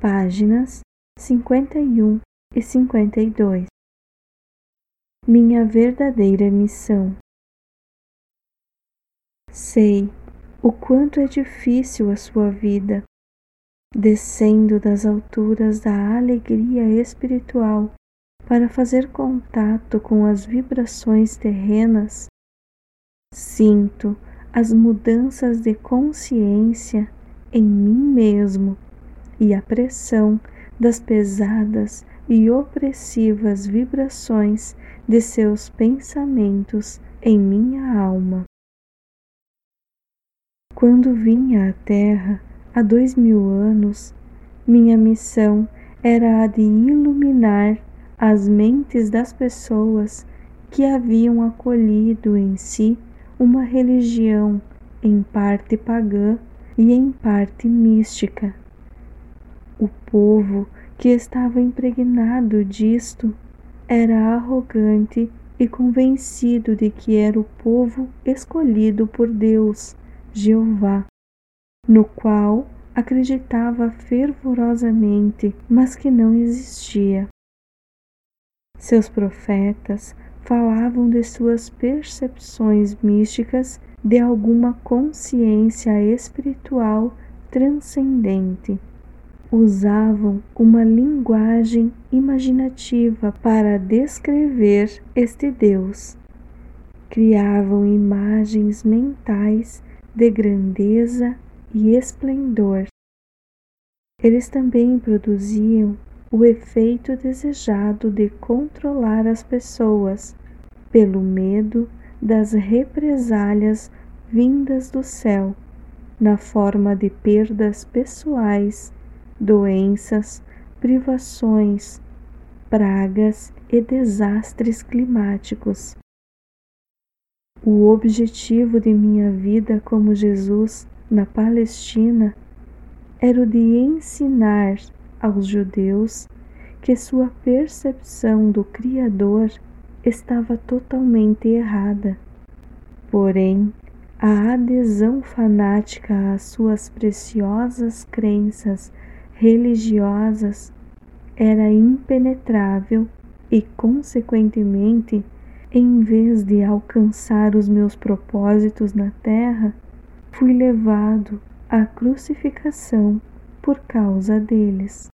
páginas 51 e 52. Minha verdadeira missão. Sei o quanto é difícil a sua vida, descendo das alturas da alegria espiritual para fazer contato com as vibrações terrenas. Sinto as mudanças de consciência em mim mesmo e a pressão das pesadas e opressivas vibrações de seus pensamentos em minha alma. Quando vim à Terra há dois mil anos, minha missão era a de iluminar as mentes das pessoas que haviam acolhido em si uma religião em parte pagã e em parte mística o povo que estava impregnado disto era arrogante e convencido de que era o povo escolhido por Deus, Jeová, no qual acreditava fervorosamente, mas que não existia. Seus profetas falavam de suas percepções místicas de alguma consciência espiritual transcendente usavam uma linguagem imaginativa para descrever este Deus. Criavam imagens mentais de grandeza e esplendor. Eles também produziam o efeito desejado de controlar as pessoas pelo medo das represálias vindas do céu, na forma de perdas pessoais doenças, privações, pragas e desastres climáticos. O objetivo de minha vida como Jesus na Palestina era o de ensinar aos judeus que sua percepção do Criador estava totalmente errada. Porém, a adesão fanática às suas preciosas crenças religiosas era impenetrável e, consequentemente, em vez de alcançar os meus propósitos na terra, fui levado à crucificação por causa deles.